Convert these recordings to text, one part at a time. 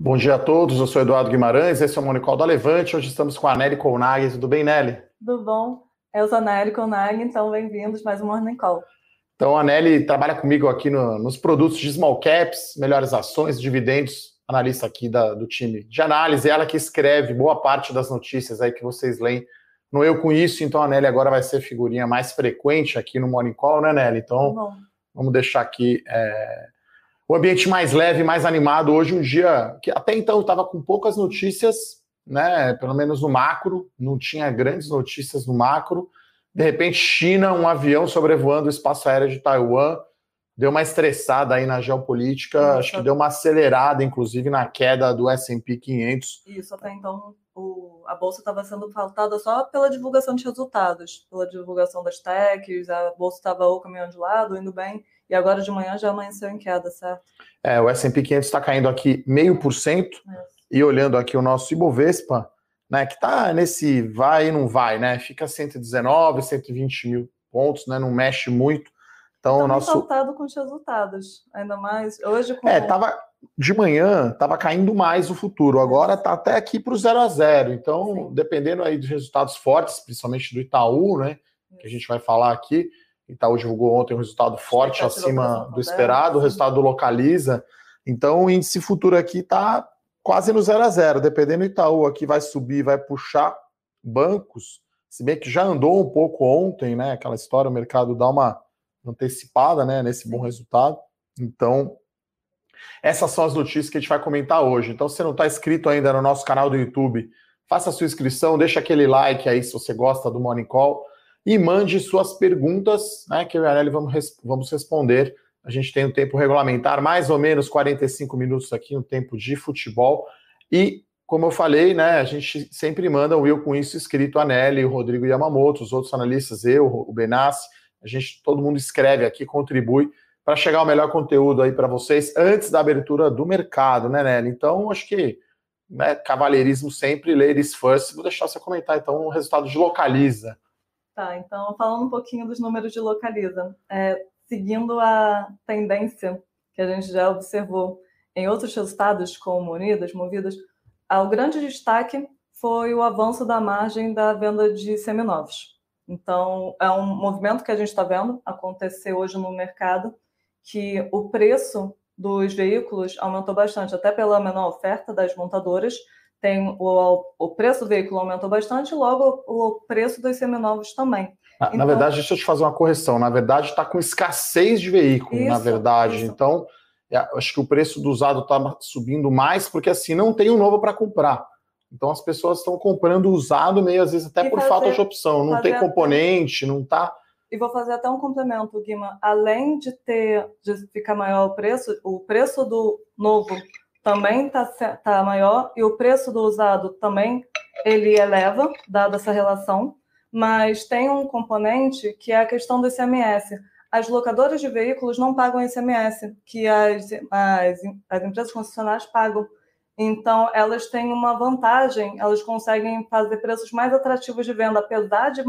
Bom dia a todos, eu sou Eduardo Guimarães, esse é o Monicol da Levante. Hoje estamos com a Nelly Colnag. Tudo bem, Nelly? Tudo bom? Eu sou a Nelly Colnag, então bem-vindos mais um Morning Call. Então, a Nelly trabalha comigo aqui no, nos produtos de small caps, melhores ações, dividendos, analista aqui da, do time de análise. Ela que escreve boa parte das notícias aí que vocês leem no Eu Com Isso. Então, a Nelly agora vai ser figurinha mais frequente aqui no Morning Call, né, Nelly? Então, vamos deixar aqui. É o ambiente mais leve, mais animado. Hoje, um dia que até então estava com poucas notícias, né? Pelo menos no macro, não tinha grandes notícias no macro. De repente, China, um avião sobrevoando o espaço aéreo de Taiwan, deu uma estressada aí na geopolítica, Nossa. acho que deu uma acelerada, inclusive, na queda do S&P 500. Isso, até então o, a bolsa estava sendo faltada só pela divulgação de resultados, pela divulgação das techs, a bolsa estava o caminhão de lado, indo bem, e agora de manhã já amanheceu em queda, certo? É, o S&P 500 está caindo aqui meio por cento, e olhando aqui o nosso Ibovespa, né, que está nesse vai e não vai, né, fica 119, 120 mil pontos, né, não mexe muito, então tá o nosso... saltado com os resultados, ainda mais hoje com... É, tava, de manhã estava caindo mais o futuro, agora está até aqui para o 0 a 0 então Sim. dependendo aí dos resultados fortes, principalmente do Itaú, né, que a gente vai falar aqui, Itaú divulgou ontem um resultado forte acima do esperado, o resultado do Localiza. Então, o índice futuro aqui está quase no zero a zero. Dependendo do Itaú, aqui vai subir, vai puxar bancos, se bem que já andou um pouco ontem, né? Aquela história, o mercado dá uma antecipada né, nesse bom resultado. Então, essas são as notícias que a gente vai comentar hoje. Então, se você não está inscrito ainda no nosso canal do YouTube, faça a sua inscrição, deixa aquele like aí se você gosta do Morning Call e mande suas perguntas, né, que eu e a Arely vamos, vamos responder. A gente tem um tempo regulamentar, mais ou menos 45 minutos aqui, um tempo de futebol. E, como eu falei, né, a gente sempre manda o Will com isso escrito, a Nelly, o Rodrigo Yamamoto, os outros analistas, eu, o Benassi, a gente, todo mundo escreve aqui, contribui para chegar o melhor conteúdo aí para vocês antes da abertura do mercado, né, Nelly? Então, acho que né, cavalheirismo sempre, ladies first. Vou deixar você comentar, então, o resultado de Localiza. Tá, então falando um pouquinho dos números de localiza, é, seguindo a tendência que a gente já observou em outros resultados, como Unidas, Movidas, o grande destaque foi o avanço da margem da venda de seminovos. Então, é um movimento que a gente está vendo acontecer hoje no mercado, que o preço dos veículos aumentou bastante, até pela menor oferta das montadoras, tem o, o preço do veículo aumentou bastante, logo o preço dos seminovos também. Na, então, na verdade, deixa eu te fazer uma correção. Na verdade, está com escassez de veículo, isso, na verdade. Isso. Então, é, acho que o preço do usado está subindo mais, porque assim não tem um novo para comprar. Então as pessoas estão comprando usado meio às vezes até e por fazer, falta de opção. Não tem componente, até... não está. E vou fazer até um complemento, Guima. Além de ter de ficar maior o preço, o preço do novo também está tá maior e o preço do usado também ele eleva, dada essa relação, mas tem um componente que é a questão do ICMS. As locadoras de veículos não pagam ICMS, que as, as, as empresas concessionárias pagam. Então, elas têm uma vantagem, elas conseguem fazer preços mais atrativos de venda. Apesar de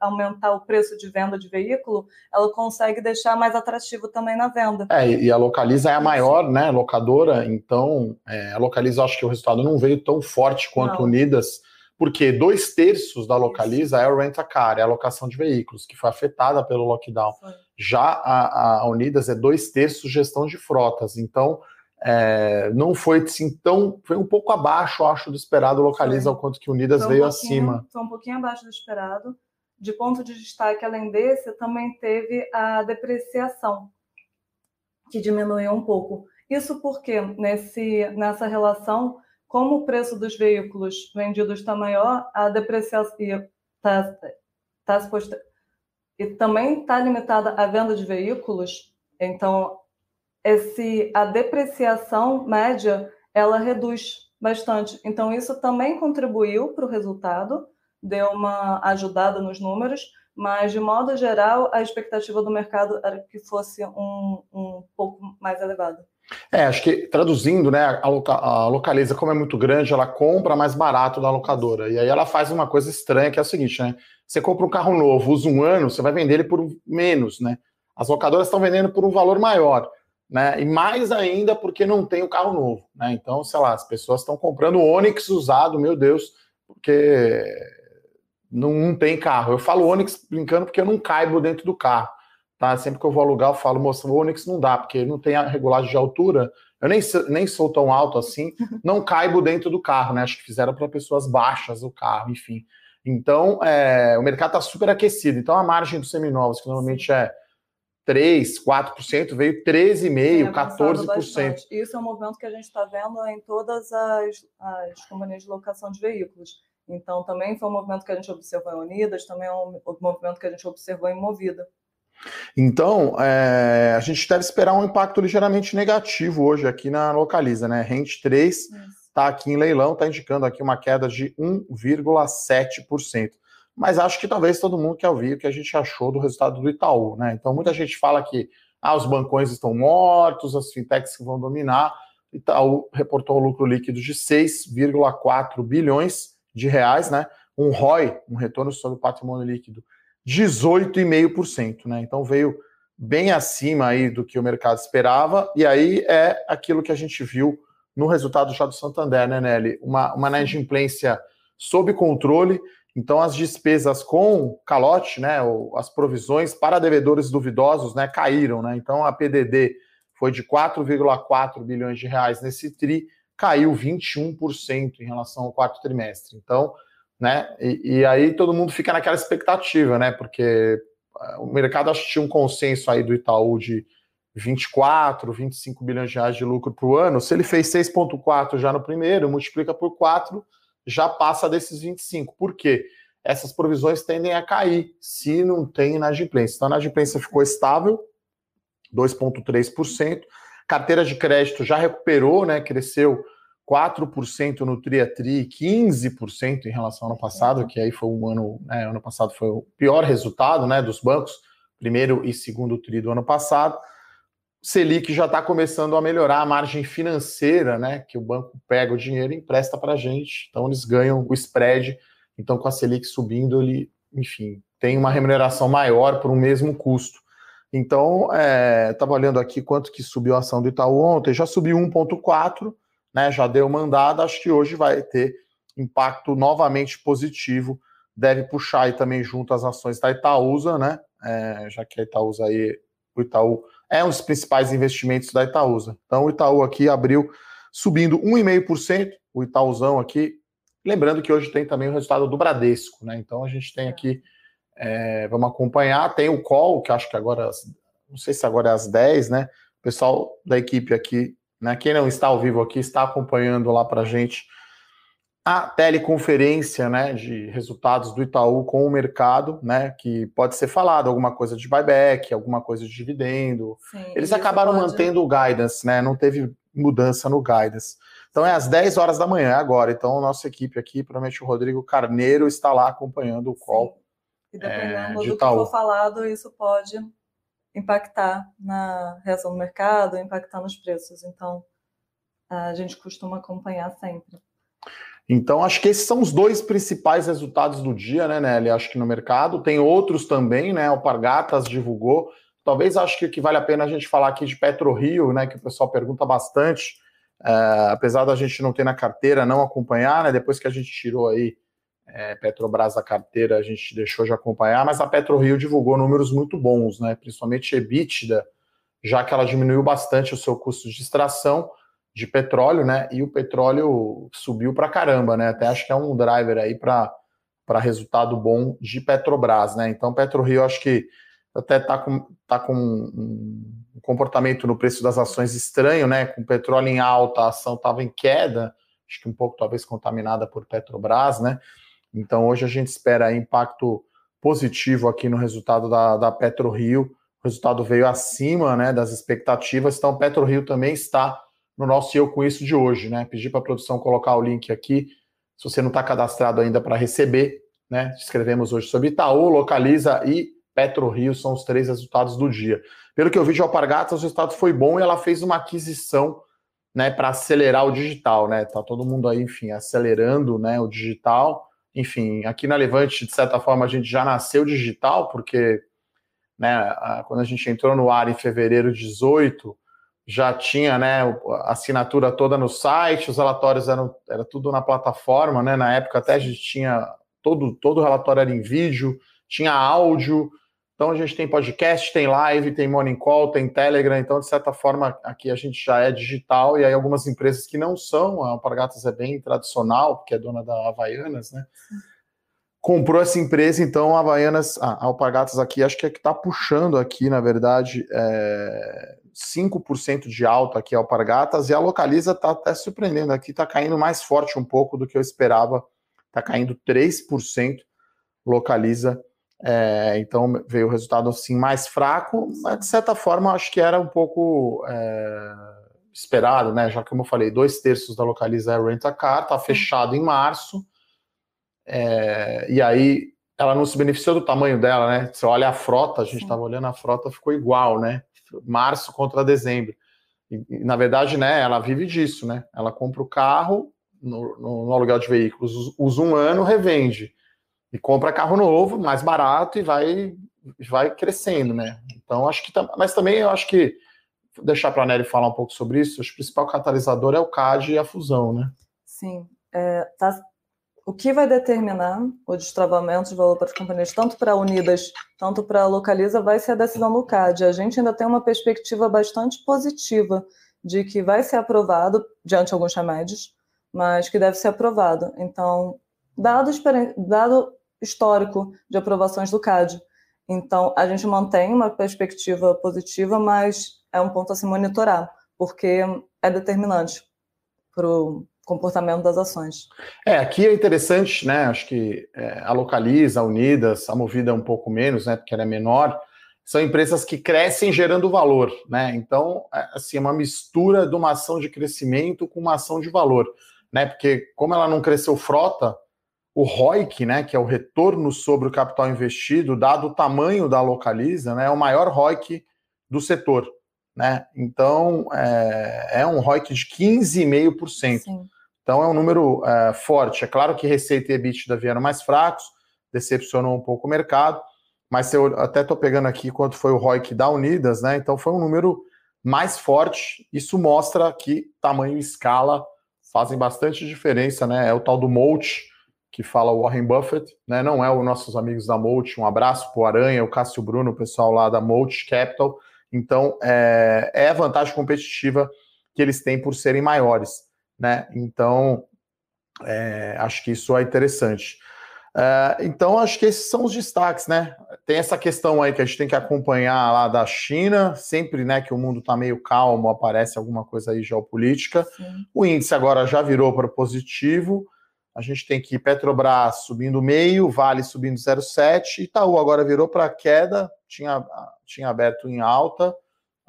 aumentar o preço de venda de veículo, ela consegue deixar mais atrativo também na venda. É, e a Localiza é a maior né, locadora, então é, a Localiza, acho que o resultado não veio tão forte quanto não. Unidas, porque dois terços da Localiza Isso. é o rent-a-car, é a locação de veículos, que foi afetada pelo lockdown. Já a, a Unidas é dois terços gestão de frotas, então é, não foi assim tão. Foi um pouco abaixo, acho, do esperado, localiza o quanto que Unidas veio acima. Foi um pouquinho abaixo do esperado. De ponto de destaque, além desse, também teve a depreciação, que diminuiu um pouco. Isso porque nesse, nessa relação, como o preço dos veículos vendidos está maior, a depreciação está tá, tá, e também está limitada a venda de veículos, então esse, a depreciação média ela reduz bastante. Então, isso também contribuiu para o resultado, deu uma ajudada nos números, mas, de modo geral, a expectativa do mercado era que fosse um, um pouco mais elevada. É, acho que traduzindo, né, a, loca, a localiza, como é muito grande, ela compra mais barato da locadora. E aí ela faz uma coisa estranha, que é o seguinte, né? Você compra um carro novo, usa um ano, você vai vender ele por menos, né? As locadoras estão vendendo por um valor maior. Né? E mais ainda porque não tem o carro novo, né? Então, sei lá, as pessoas estão comprando o Onix usado, meu Deus, porque não, não, tem carro. Eu falo Onix brincando porque eu não caibo dentro do carro, tá? Sempre que eu vou alugar, eu falo, moça, o Onix não dá, porque não tem a regulagem de altura. Eu nem, nem sou tão alto assim, não caibo dentro do carro, né? Acho que fizeram para pessoas baixas o carro, enfim. Então, é, o mercado está super aquecido. Então, a margem dos seminovos, que normalmente é 3, 4%, veio 13,5%, 14%. Bastante. Isso é um movimento que a gente está vendo em todas as, as companhias de locação de veículos. Então, também foi um movimento que a gente observou em Unidas, também é um movimento que a gente observou em Movida. Então, é, a gente deve esperar um impacto ligeiramente negativo hoje aqui na Localiza, né? Rente 3 está aqui em leilão, está indicando aqui uma queda de 1,7% mas acho que talvez todo mundo quer ouvir o que a gente achou do resultado do Itaú, né? Então muita gente fala que ah, os bancões estão mortos, as fintechs que vão dominar. Itaú reportou um lucro líquido de 6,4 bilhões de reais, né? Um ROI, um retorno sobre o patrimônio líquido, 18,5%, né? Então veio bem acima aí do que o mercado esperava, e aí é aquilo que a gente viu no resultado já do Santander, né, Nelly? Uma, uma inadimplência sob controle, então, as despesas com calote, né, as provisões para devedores duvidosos, né, caíram, né? Então, a PDD foi de 4,4 bilhões de reais nesse tri, caiu 21% em relação ao quarto trimestre. Então, né, e, e, aí todo mundo fica naquela expectativa, né, porque ah, o mercado acho que tinha um consenso aí do Itaú de 24, 25 bilhões de reais de lucro para o ano. Se ele fez 6,4 já no primeiro, multiplica por 4, já passa desses 25. Por quê? Essas provisões tendem a cair se não tem inadimplência. Então, a inadimplência ficou estável, 2,3%. Carteira de crédito já recuperou, né? Cresceu 4% no TRI a TRI, 15% em relação ao ano passado, que aí foi um ano, né, ano passado foi o pior resultado, né, dos bancos, primeiro e segundo TRI do ano passado. Selic já está começando a melhorar a margem financeira, né? Que o banco pega o dinheiro e empresta para a gente. Então eles ganham o spread. Então, com a Selic subindo, ele, enfim, tem uma remuneração maior por um mesmo custo. Então, estava é, olhando aqui quanto que subiu a ação do Itaú ontem, já subiu 1,4, né? Já deu mandada, acho que hoje vai ter impacto novamente positivo. Deve puxar aí também junto as ações da Itaúsa, né? É, já que a Itaúsa aí, o Itaú é um dos principais investimentos da Itaúsa. Então, o Itaú aqui abriu subindo 1,5%, o Itaúzão aqui. Lembrando que hoje tem também o resultado do Bradesco, né? Então, a gente tem aqui, é, vamos acompanhar. Tem o call, que acho que agora, não sei se agora é às 10, né? O pessoal da equipe aqui, né? Quem não está ao vivo aqui, está acompanhando lá para a gente a teleconferência né, de resultados do Itaú com o mercado, né, que pode ser falado alguma coisa de buyback, alguma coisa de dividendo. Sim, Eles acabaram pode... mantendo o guidance, né, não teve mudança no guidance. Então é às 10 horas da manhã, agora. Então a nossa equipe aqui, provavelmente o Rodrigo Carneiro, está lá acompanhando o call. Sim. E dependendo é, do que for falado, isso pode impactar na reação do mercado, impactar nos preços. Então a gente costuma acompanhar sempre. Então, acho que esses são os dois principais resultados do dia, né, Nelly? Acho que no mercado. Tem outros também, né? O Pargatas divulgou. Talvez acho que, que vale a pena a gente falar aqui de PetroRio, né? Que o pessoal pergunta bastante. É, apesar da gente não ter na carteira, não acompanhar, né? Depois que a gente tirou aí é, Petrobras da carteira, a gente deixou de acompanhar, mas a PetroRio divulgou números muito bons, né? Principalmente EBITDA, já que ela diminuiu bastante o seu custo de extração de petróleo, né? E o petróleo subiu para caramba, né? Até acho que é um driver aí para resultado bom de Petrobras, né? Então, PetroRio acho que até está com, tá com um comportamento no preço das ações estranho, né? Com petróleo em alta, a ação estava em queda, acho que um pouco talvez contaminada por Petrobras, né? Então, hoje a gente espera impacto positivo aqui no resultado da, da PetroRio. O resultado veio acima né, das expectativas, então PetroRio também está no nosso Eu Com Isso de hoje, né? Pedir para a produção colocar o link aqui, se você não está cadastrado ainda para receber, né? Escrevemos hoje sobre Itaú, Localiza e PetroRio, são os três resultados do dia. Pelo que eu vi de Alpargatas, o resultado foi bom e ela fez uma aquisição né, para acelerar o digital, né? Tá todo mundo aí, enfim, acelerando né, o digital. Enfim, aqui na Levante, de certa forma, a gente já nasceu digital, porque né, quando a gente entrou no ar em fevereiro de 18, já tinha né, a assinatura toda no site, os relatórios eram era tudo na plataforma, né? Na época até a gente tinha todo, todo o relatório era em vídeo, tinha áudio. Então a gente tem podcast, tem live, tem morning call, tem Telegram. Então, de certa forma, aqui a gente já é digital, e aí algumas empresas que não são, a Alpargatas é bem tradicional, porque é dona da Havaianas, né? comprou essa empresa, então a Havaianas, a Alpargatas aqui, acho que é que está puxando aqui, na verdade, é, 5% de alta aqui Alpargatas, e a Localiza está até surpreendendo aqui, está caindo mais forte um pouco do que eu esperava, está caindo 3%, Localiza, é, então veio o resultado assim mais fraco, mas de certa forma acho que era um pouco é, esperado, né, já que como eu falei, dois terços da Localiza é rent-a-car, está fechado em março, é, e aí ela não se beneficiou do tamanho dela, né? Você olha a frota, a gente estava olhando a frota, ficou igual, né? Março contra dezembro. E, e, na verdade, né, ela vive disso, né? Ela compra o carro no, no, no aluguel de veículos, usa um ano, revende. E compra carro novo, mais barato, e vai, vai crescendo, né? Então, acho que. Mas também eu acho que. Vou deixar para a Nery falar um pouco sobre isso. Acho que o principal catalisador é o CAD e a fusão, né? Sim. É, tá, o que vai determinar o destravamento de valor para as companhias, tanto para Unidas, tanto para a Localiza, vai ser a decisão do CAD. A gente ainda tem uma perspectiva bastante positiva de que vai ser aprovado, diante de alguns remédios, mas que deve ser aprovado. Então, dado, dado histórico de aprovações do CAD, então a gente mantém uma perspectiva positiva, mas é um ponto a se monitorar, porque é determinante para o comportamento das ações. É, aqui é interessante, né? Acho que é, a Localiza, a Unidas, a Movida é um pouco menos, né? Porque ela é menor. São empresas que crescem gerando valor, né? Então, é, assim, é uma mistura de uma ação de crescimento com uma ação de valor, né? Porque como ela não cresceu frota, o ROIC, né, que é o retorno sobre o capital investido, dado o tamanho da Localiza, né, é o maior ROIC do setor, né? Então, é, é um ROIC de 15,5%. Então é um número é, forte. É claro que receita e EBITDA vieram mais fracos, decepcionou um pouco o mercado, mas eu até estou pegando aqui quanto foi o ROIC da Unidas, né? Então foi um número mais forte. Isso mostra que tamanho e escala fazem bastante diferença, né? É o tal do Molt, que fala o Warren Buffett, né? Não é os nossos amigos da Molt. Um abraço para o Aranha, o Cássio Bruno, o pessoal lá da Molt Capital. Então é, é a vantagem competitiva que eles têm por serem maiores né? Então, é, acho que isso é interessante. É, então, acho que esses são os destaques, né? Tem essa questão aí que a gente tem que acompanhar lá da China, sempre, né, que o mundo está meio calmo, aparece alguma coisa aí geopolítica. Sim. O índice agora já virou para positivo. A gente tem que Petrobras subindo meio, Vale subindo 0,7, Itaú agora virou para queda, tinha, tinha aberto em alta.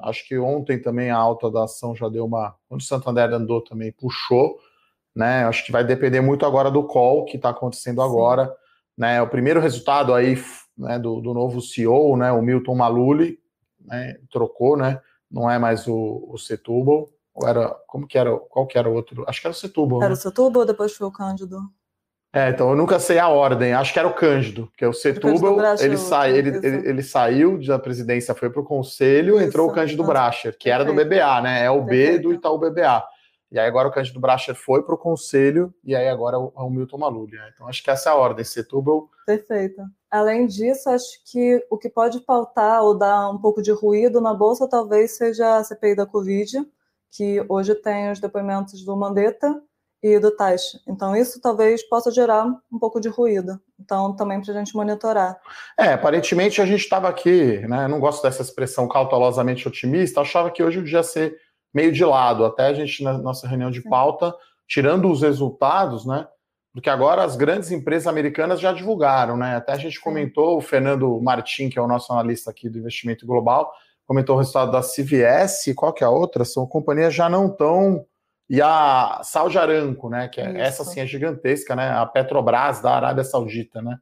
Acho que ontem também a alta da ação já deu uma. Quando o Santander andou também, puxou. Né? Acho que vai depender muito agora do call que está acontecendo Sim. agora. Né? O primeiro resultado aí né, do, do novo CEO, né, o Milton Maluli, né, trocou, né? Não é mais o, o Setúbal. Ou era. Como que era? Qual que era o outro? Acho que era o Setúbal. Era né? o Setúbal, depois foi o Cândido. É, então eu nunca sei a ordem, acho que era o Cândido, que é o Setúbal, ele, sai, ele, ele, ele, saiu da presidência, foi para o conselho, isso. entrou o Cândido Bracher, que era do BBA, né? É o B do Itaú BBA. E aí agora o Cândido Bracher foi para o conselho, e aí agora é o, Milton Maluli. Né? Então acho que essa é a ordem, Setúbal. Perfeito. Além disso, acho que o que pode pautar ou dar um pouco de ruído na Bolsa talvez seja a CPI da Covid, que hoje tem os depoimentos do Mandetta, e do Taixa. Então, isso talvez possa gerar um pouco de ruído. Então, também para a gente monitorar. É, aparentemente a gente estava aqui, né? Não gosto dessa expressão cautelosamente otimista, achava que hoje o dia ia ser meio de lado. Até a gente, na nossa reunião de pauta, tirando os resultados, né? Porque agora as grandes empresas americanas já divulgaram, né? Até a gente comentou, o Fernando Martin, que é o nosso analista aqui do investimento global, comentou o resultado da CVS, qual que é a outra? São companhias já não tão e a Saudi Aramco, né, que é, essa sim é gigantesca, né, a Petrobras da Arábia Saudita, né,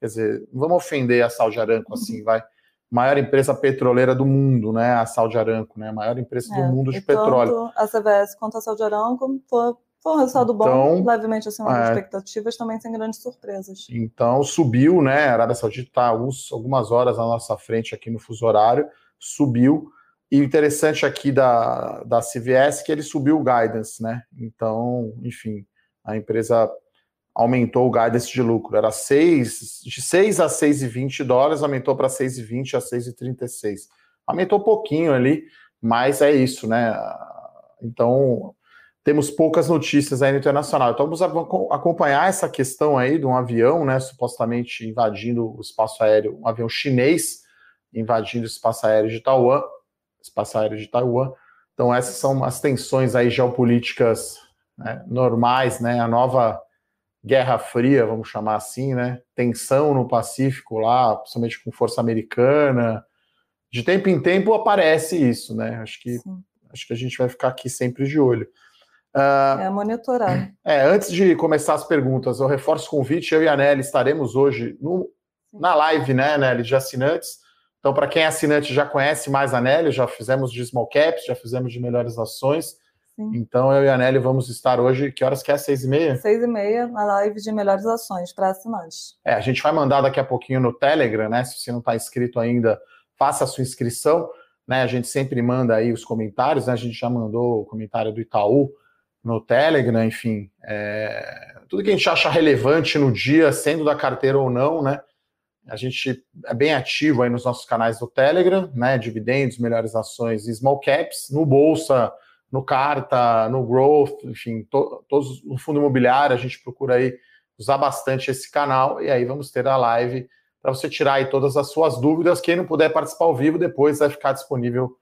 quer dizer, vamos ofender a Saudi Aramco assim, vai, maior empresa petroleira do mundo, né, a Saudi Aramco, né, a maior empresa é, do mundo de petróleo. a CVS quanto a Saudi Aramco foi, foi um resultado então, bom, levemente acima das é, expectativas, também sem grandes surpresas. Então subiu, né, a Arábia Saudita está algumas horas à nossa frente aqui no fuso horário, subiu, E o interessante aqui da, da CVS é que ele subiu o guidance, né? Então, enfim, a empresa aumentou o guidance de lucro. Era 6, de 6 a 6,20 dólares, aumentou para 6,20 a 6,36. Aumentou pouquinho ali, mas é isso, né? Então, temos poucas notícias aí no internacional. Então, vamos acompanhar essa questão aí de um avião, né, supostamente invadindo o espaço aéreo, um avião chinês invadindo o espaço aéreo de Taiwan, espaço aéreo de Taiwan. Então, essas são as tensões aí geopolíticas né, normais, né, a nova Guerra Fria, vamos chamar assim, né, tensão no Pacífico lá, principalmente com força americana. De tempo em tempo aparece isso, né? Acho que acho que a gente vai ficar aqui sempre de olho. Uh, é monitorar. É, antes de começar as perguntas, eu reforço o convite, eu e a Nelly estaremos hoje no, na live, né, Nelly, de assinantes. Então, para quem é assinante já conhece mais a Nelly, já fizemos de small caps, já fizemos de melhores ações. Sim. Então, eu e a Nelly vamos estar hoje, que horas que é? Seis e meia? Seis e meia, na live de melhores ações para assinantes. É, a gente vai mandar daqui a pouquinho no Telegram, né? Se você não está inscrito ainda, faça a sua inscrição. Né? A gente sempre manda aí os comentários, né? A gente já mandou o comentário do Itaú, no Telegram, enfim, é, tudo que a gente acha relevante no dia, sendo da carteira ou não, né? A gente é bem ativo aí nos nossos canais do Telegram, né? Dividendos, melhores ações e small caps, no Bolsa, no Carta, no Growth, enfim, to, todos no fundo imobiliário, a gente procura aí usar bastante esse canal e aí vamos ter a live para você tirar aí todas as suas dúvidas. Quem não puder participar ao vivo, depois vai ficar disponível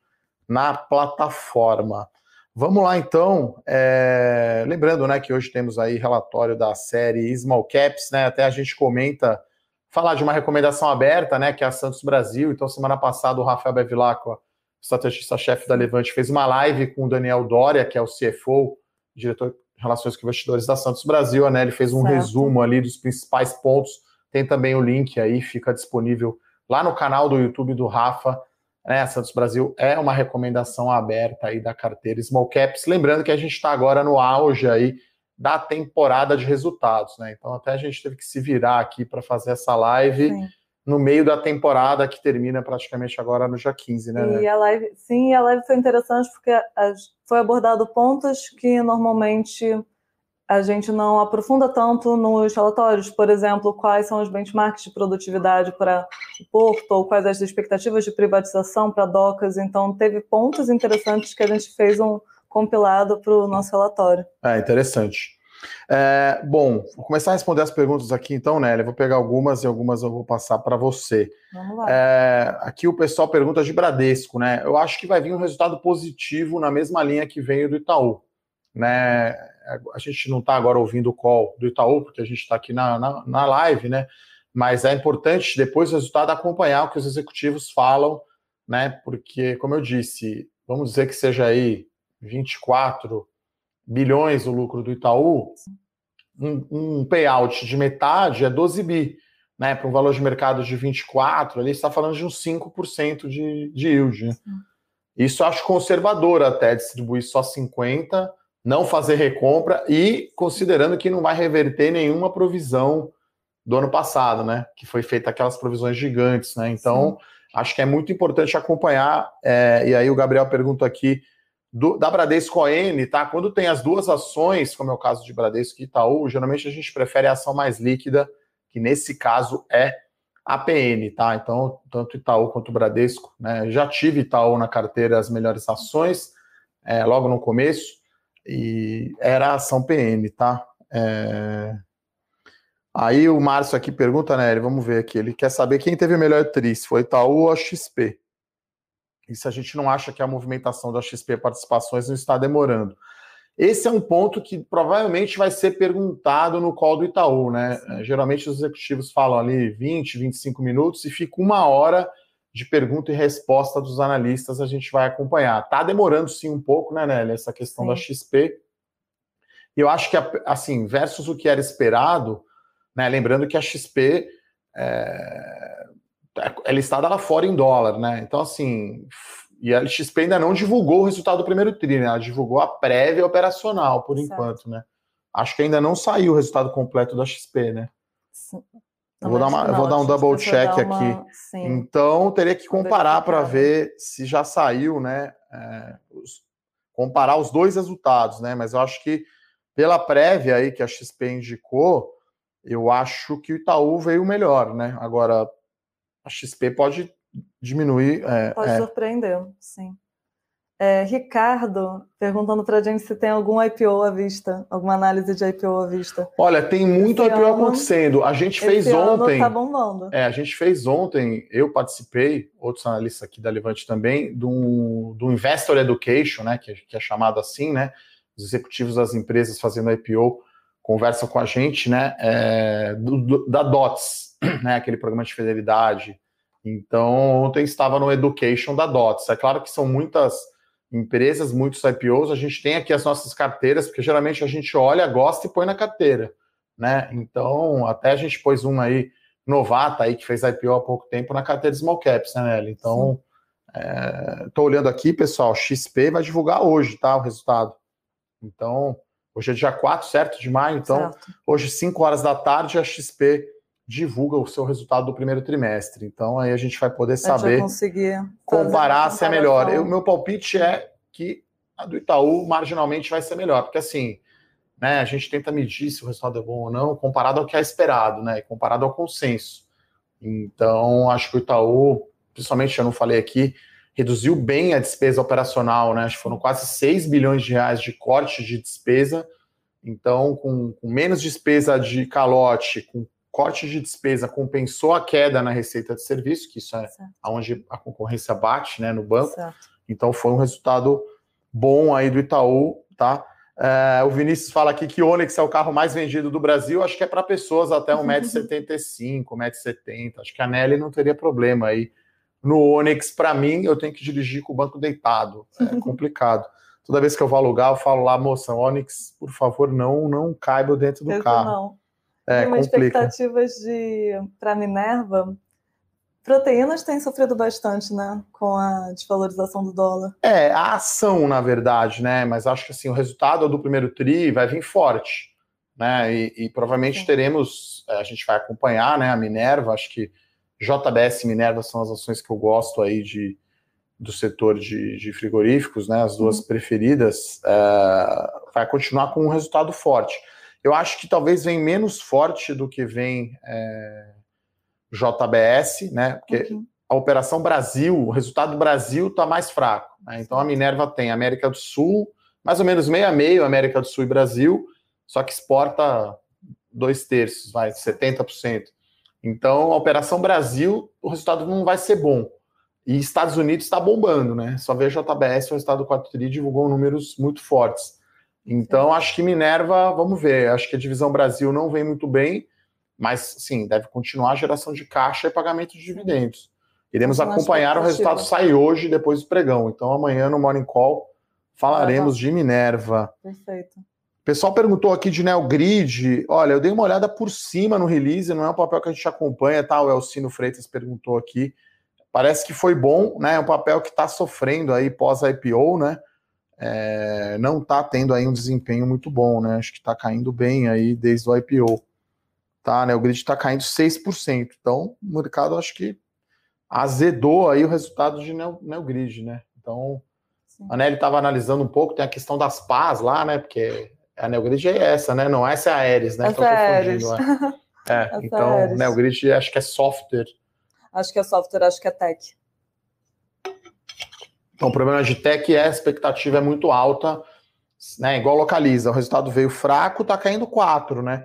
na plataforma. Vamos lá, então. É... Lembrando, né, que hoje temos aí relatório da série Small Caps, né? Até a gente comenta, falar de uma recomendação aberta, né, que é a Santos Brasil. Então, semana passada, o Rafael Bevilacqua, estrategista-chefe da Levante, fez uma live com o Daniel Doria, que é o CFO, diretor de Relações com Investidores da Santos Brasil, né? Ele fez um certo. resumo ali dos principais pontos. Tem também o link aí, fica disponível lá no canal do YouTube do Rafa né, Santos Brasil é uma recomendação aberta aí da carteira Small Caps. Lembrando que a gente está agora no auge aí da temporada de resultados, né? Então até a gente teve que se virar aqui para fazer essa live sim. no meio da temporada que termina praticamente agora no dia 15, né? E a live, sim, a live foi interessante porque foi abordado pontos que normalmente a gente não aprofunda tanto nos relatórios, por exemplo, quais são os benchmarks de produtividade para o porto, ou quais as expectativas de privatização para docas. Então, teve pontos interessantes que a gente fez um compilado para o nosso relatório. É, interessante. É, bom, vou começar a responder as perguntas aqui então, Nélia. Vou pegar algumas e algumas eu vou passar para você. Vamos lá. É, aqui o pessoal pergunta de Bradesco, né? Eu acho que vai vir um resultado positivo na mesma linha que veio do Itaú. Né? a gente não está agora ouvindo o call do Itaú, porque a gente está aqui na, na, na, live, né? Mas é importante depois do resultado acompanhar o que os executivos falam, né? Porque, como eu disse, vamos dizer que seja aí 24 bilhões o lucro do Itaú, um, um payout de metade é 12 bi, né? Para um valor de mercado de 24, ali está falando de uns 5% de, de yield. Né? Isso eu acho conservador até distribuir só 50 não fazer recompra e considerando que não vai reverter nenhuma provisão do ano passado, né? Que foi feita aquelas provisões gigantes, né? Então, Sim. acho que é muito importante acompanhar. É, e aí o Gabriel pergunta aqui do, da Bradesco ON, tá? Quando tem as duas ações, como é o caso de Bradesco e Itaú, geralmente a gente prefere a ação mais líquida, que nesse caso é a PN, tá? Então, tanto Itaú quanto Bradesco, né? Já tive Itaú na carteira as melhores ações, é, logo no começo e era ação PM, tá? É... Aí o Márcio aqui pergunta, né? Ele, vamos ver aqui. Ele quer saber quem teve o melhor tri, se foi Itaú ou a XP. E se a gente não acha que a movimentação da XP participações não está demorando. Esse é um ponto que provavelmente vai ser perguntado no call do Itaú, né? Sim. Geralmente os executivos falam ali 20, 25 minutos e fica uma hora de pergunta e resposta dos analistas a gente vai acompanhar. Tá demorando sim um pouco, né, Nelly, essa questão sim. da XP. E eu acho que, assim, versus o que era esperado, né, lembrando que a XP é, é listada lá fora em dólar, né? Então, assim, e a XP ainda não divulgou o resultado do primeiro tri, né? Ela divulgou a prévia operacional, por certo. enquanto, né? Acho que ainda não saiu o resultado completo da XP, né? Sim. Eu vou, dar uma, vou dar um double check uma... aqui. Sim. Então, teria que comparar para ver se já saiu, né? É, os, comparar os dois resultados, né? Mas eu acho que pela prévia aí que a XP indicou, eu acho que o Itaú veio melhor, né? Agora, a XP pode diminuir. É, pode é... surpreender, sim. É, Ricardo perguntando para a gente se tem algum IPO à vista, alguma análise de IPO à vista. Olha, tem muito esse IPO ano, acontecendo. A gente fez ontem. Tá bombando. É, a gente fez ontem, eu participei, outros analistas aqui da Levante também, do, do Investor Education, né? Que, que é chamado assim, né? Os executivos das empresas fazendo IPO conversam com a gente, né? É, do, do, da DOTS, né? Aquele programa de fidelidade. Então, ontem estava no Education da DOTS. É claro que são muitas empresas, muitos IPOs, a gente tem aqui as nossas carteiras, porque geralmente a gente olha, gosta e põe na carteira, né? Então, até a gente pôs uma aí, novata aí, que fez IPO há pouco tempo na carteira de Small Caps, né, Nelly? Então, estou é, olhando aqui, pessoal, XP vai divulgar hoje, tá, o resultado. Então, hoje é dia 4, certo, de maio, então, certo. hoje, 5 horas da tarde, a XP divulga o seu resultado do primeiro trimestre. Então aí a gente vai poder saber comparar se é melhor. O meu palpite é que a do Itaú marginalmente vai ser melhor, porque assim, né, a gente tenta medir se o resultado é bom ou não, comparado ao que é esperado, né, comparado ao consenso. Então, acho que o Itaú, principalmente eu não falei aqui, reduziu bem a despesa operacional, né? Acho que foram quase 6 bilhões de reais de corte de despesa. Então, com, com menos despesa de calote, com corte de despesa compensou a queda na receita de serviço, que isso é certo. onde a concorrência bate né, no banco. Certo. Então foi um resultado bom aí do Itaú, tá? É, o Vinícius fala aqui que o Onix é o carro mais vendido do Brasil, acho que é para pessoas até 1,75m, 1,70m. Acho que a Nelly não teria problema aí. No Onix, para mim, eu tenho que dirigir com o banco deitado. É complicado. Toda vez que eu vou alugar, eu falo lá, moça, Onix, por favor, não, não caiba dentro do carro. Não. É, uma expectativas de para Minerva. Proteínas têm sofrido bastante, né, com a desvalorização do dólar. É, a ação, na verdade, né, mas acho que assim, o resultado do primeiro tri vai vir forte, né, e, e provavelmente Sim. teremos, é, a gente vai acompanhar, né, a Minerva, acho que JBS e Minerva são as ações que eu gosto aí de, do setor de, de frigoríficos, né, as duas uhum. preferidas, é, vai continuar com um resultado forte. Eu acho que talvez vem menos forte do que vem é, JBS, né? Porque uhum. a Operação Brasil, o resultado do Brasil está mais fraco. Né? Então a Minerva tem América do Sul, mais ou menos meio a meio, América do Sul e Brasil, só que exporta dois terços, vai, 70%. Então, a Operação Brasil, o resultado não vai ser bom. E Estados Unidos está bombando, né? Só ver a JBS, o resultado do 4 TRI divulgou números muito fortes. Então, acho que Minerva, vamos ver. Acho que a divisão Brasil não vem muito bem, mas sim, deve continuar a geração de caixa e pagamento de dividendos. Iremos acompanhar o resultado sair hoje depois do pregão. Então, amanhã no Morning Call falaremos de Minerva. Perfeito. O pessoal perguntou aqui de Neogrid. Olha, eu dei uma olhada por cima no release, não é um papel que a gente acompanha, tá? O Elcino Freitas perguntou aqui. Parece que foi bom, né? É um papel que está sofrendo aí pós-IPO, né? É, não está tendo aí um desempenho muito bom, né? Acho que está caindo bem aí desde o IPO. Tá, né? O grid está caindo 6%. Então, o mercado acho que azedou aí o resultado de Neogrid, né? Então, Sim. a Nelly estava analisando um pouco, tem a questão das pás lá, né? Porque a Neogrid é essa, né? Não, essa é a Aeres, né? Essa é Aeres. É. é então, é Neogrid acho que é software. Acho que é software, acho que é tech. Então, o problema de tech é a expectativa é muito alta, né? Igual localiza, o resultado veio fraco, está caindo 4, né?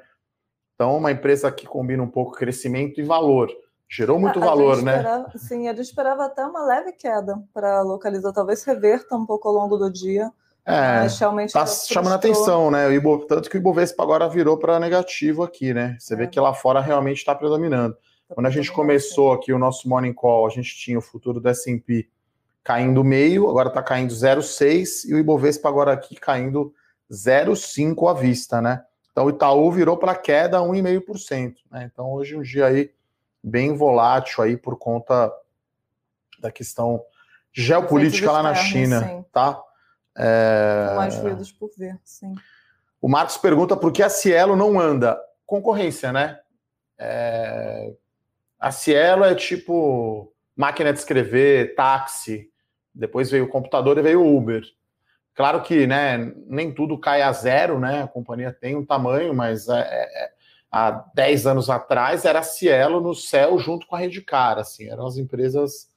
Então, uma empresa que combina um pouco crescimento e valor. Gerou muito a, valor, a né? Esperava, sim, a gente esperava até uma leve queda para localizar, talvez reverta um pouco ao longo do dia. É, mas realmente tá chamando atenção, né? O Ibo, tanto que o Ibovespa agora virou para negativo aqui, né? Você é. vê que lá fora realmente está predominando. Tá Quando a gente começou aqui o nosso Morning Call, a gente tinha o futuro do S&P caindo meio, agora está caindo 0,6 e o Ibovespa agora aqui caindo 0,5 à vista, né? Então o Itaú virou para queda 1,5%, né? Então hoje um dia aí bem volátil aí por conta da questão geopolítica lá na China, sim. tá? É... Mais ruídos por ver, sim. O Marcos pergunta por que a Cielo não anda? Concorrência, né? É, a Cielo é tipo máquina de escrever, táxi. Depois veio o computador e veio o Uber. Claro que né, nem tudo cai a zero, né? A companhia tem um tamanho, mas é, é, há 10 anos atrás era a Cielo no céu junto com a Redcar, assim, eram as empresas